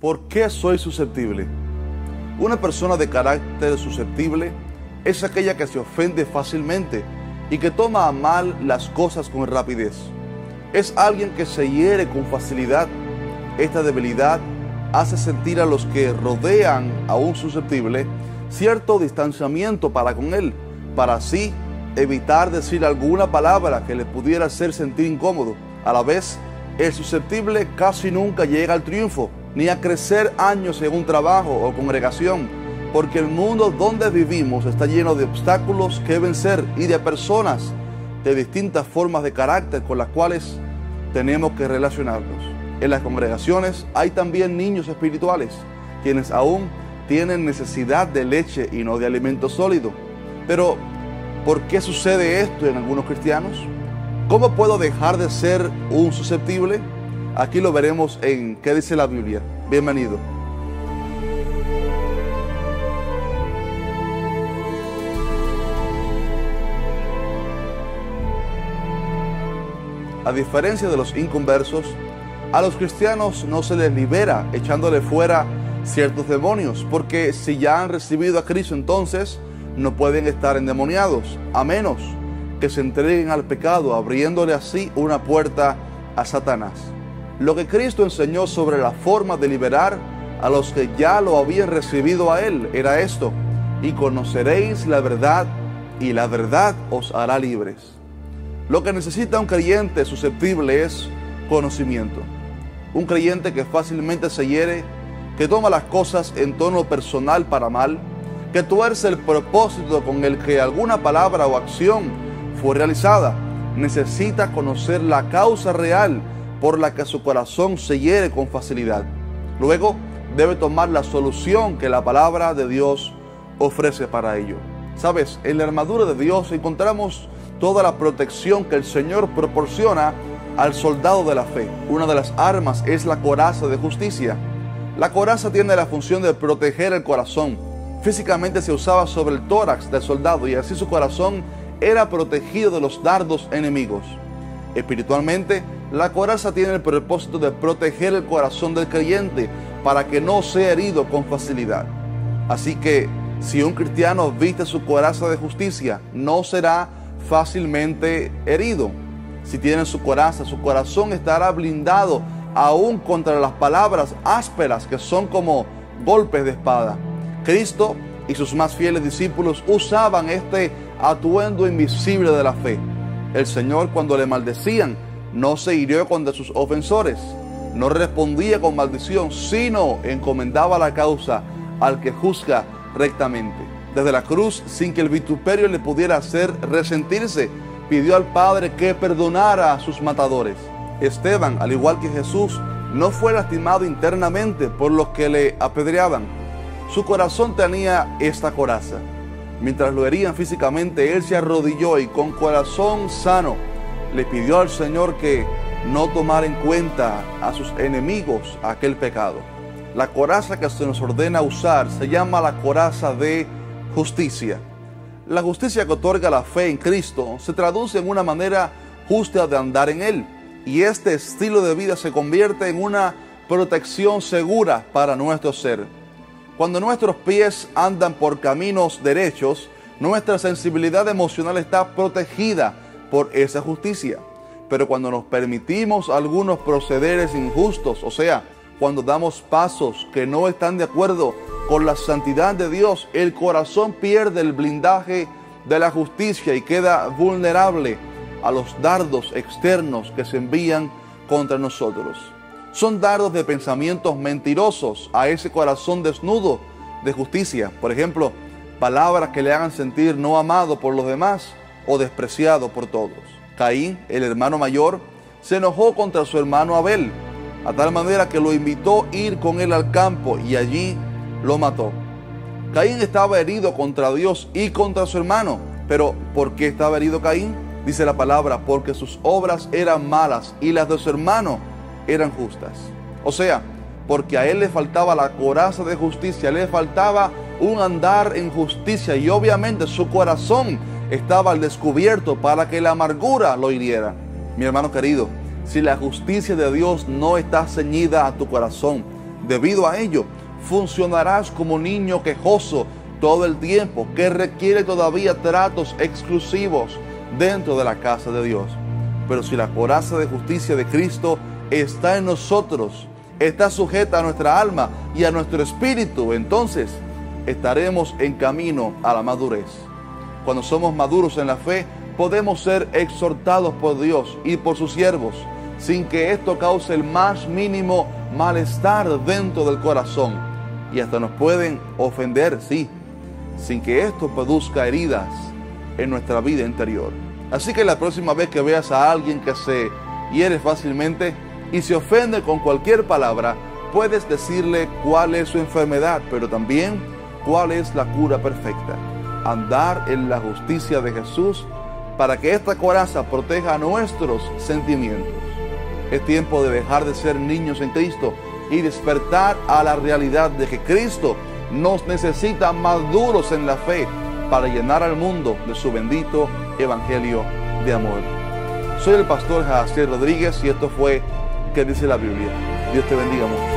¿Por qué soy susceptible? Una persona de carácter susceptible es aquella que se ofende fácilmente y que toma a mal las cosas con rapidez. Es alguien que se hiere con facilidad. Esta debilidad hace sentir a los que rodean a un susceptible cierto distanciamiento para con él, para así evitar decir alguna palabra que le pudiera hacer sentir incómodo. A la vez, el susceptible casi nunca llega al triunfo, ni a crecer años en un trabajo o congregación, porque el mundo donde vivimos está lleno de obstáculos que vencer y de personas de distintas formas de carácter con las cuales tenemos que relacionarnos. En las congregaciones hay también niños espirituales, quienes aún tienen necesidad de leche y no de alimento sólido. Pero, ¿por qué sucede esto en algunos cristianos? ¿Cómo puedo dejar de ser un susceptible? Aquí lo veremos en ¿Qué dice la Biblia? Bienvenido. A diferencia de los inconversos, a los cristianos no se les libera echándole fuera ciertos demonios, porque si ya han recibido a Cristo entonces no pueden estar endemoniados, a menos que se entreguen al pecado, abriéndole así una puerta a Satanás. Lo que Cristo enseñó sobre la forma de liberar a los que ya lo habían recibido a Él era esto, y conoceréis la verdad, y la verdad os hará libres. Lo que necesita un creyente susceptible es conocimiento. Un creyente que fácilmente se hiere, que toma las cosas en tono personal para mal, que tuerce el propósito con el que alguna palabra o acción fue realizada, necesita conocer la causa real por la que su corazón se hiere con facilidad. Luego debe tomar la solución que la palabra de Dios ofrece para ello. Sabes, en la armadura de Dios encontramos toda la protección que el Señor proporciona al soldado de la fe. Una de las armas es la coraza de justicia. La coraza tiene la función de proteger el corazón. Físicamente se usaba sobre el tórax del soldado y así su corazón era protegido de los dardos enemigos. Espiritualmente, la coraza tiene el propósito de proteger el corazón del creyente para que no sea herido con facilidad. Así que si un cristiano viste su coraza de justicia, no será fácilmente herido. Si tiene su coraza, su corazón estará blindado aún contra las palabras ásperas que son como golpes de espada. Cristo y sus más fieles discípulos usaban este atuendo invisible de la fe. El Señor cuando le maldecían no se hirió contra sus ofensores, no respondía con maldición, sino encomendaba la causa al que juzga rectamente. Desde la cruz, sin que el vituperio le pudiera hacer resentirse, pidió al Padre que perdonara a sus matadores. Esteban, al igual que Jesús, no fue lastimado internamente por los que le apedreaban. Su corazón tenía esta coraza. Mientras lo herían físicamente, él se arrodilló y con corazón sano le pidió al Señor que no tomara en cuenta a sus enemigos aquel pecado. La coraza que se nos ordena usar se llama la coraza de justicia. La justicia que otorga la fe en Cristo se traduce en una manera justa de andar en Él y este estilo de vida se convierte en una protección segura para nuestro ser. Cuando nuestros pies andan por caminos derechos, nuestra sensibilidad emocional está protegida por esa justicia. Pero cuando nos permitimos algunos procederes injustos, o sea, cuando damos pasos que no están de acuerdo con la santidad de Dios, el corazón pierde el blindaje de la justicia y queda vulnerable a los dardos externos que se envían contra nosotros. Son dardos de pensamientos mentirosos a ese corazón desnudo de justicia. Por ejemplo, palabras que le hagan sentir no amado por los demás o despreciado por todos. Caín, el hermano mayor, se enojó contra su hermano Abel, a tal manera que lo invitó a ir con él al campo y allí lo mató. Caín estaba herido contra Dios y contra su hermano. Pero ¿por qué estaba herido Caín? Dice la palabra, porque sus obras eran malas y las de su hermano eran justas. O sea, porque a él le faltaba la coraza de justicia, le faltaba un andar en justicia y obviamente su corazón estaba al descubierto para que la amargura lo hiriera. Mi hermano querido, si la justicia de Dios no está ceñida a tu corazón, Debido a ello, funcionarás como niño quejoso todo el tiempo, que requiere todavía tratos exclusivos dentro de la casa de Dios. Pero si la coraza de justicia de Cristo está en nosotros, está sujeta a nuestra alma y a nuestro espíritu, entonces estaremos en camino a la madurez. Cuando somos maduros en la fe, podemos ser exhortados por Dios y por sus siervos, sin que esto cause el más mínimo malestar dentro del corazón. Y hasta nos pueden ofender, sí, sin que esto produzca heridas en nuestra vida interior. Así que la próxima vez que veas a alguien que se hiere fácilmente y se ofende con cualquier palabra, puedes decirle cuál es su enfermedad, pero también cuál es la cura perfecta. Andar en la justicia de Jesús para que esta coraza proteja nuestros sentimientos. Es tiempo de dejar de ser niños en Cristo y despertar a la realidad de que Cristo nos necesita maduros en la fe para llenar al mundo de su bendito evangelio de amor. Soy el pastor Jaciel Rodríguez y esto fue que dice la Biblia. Dios te bendiga mucho.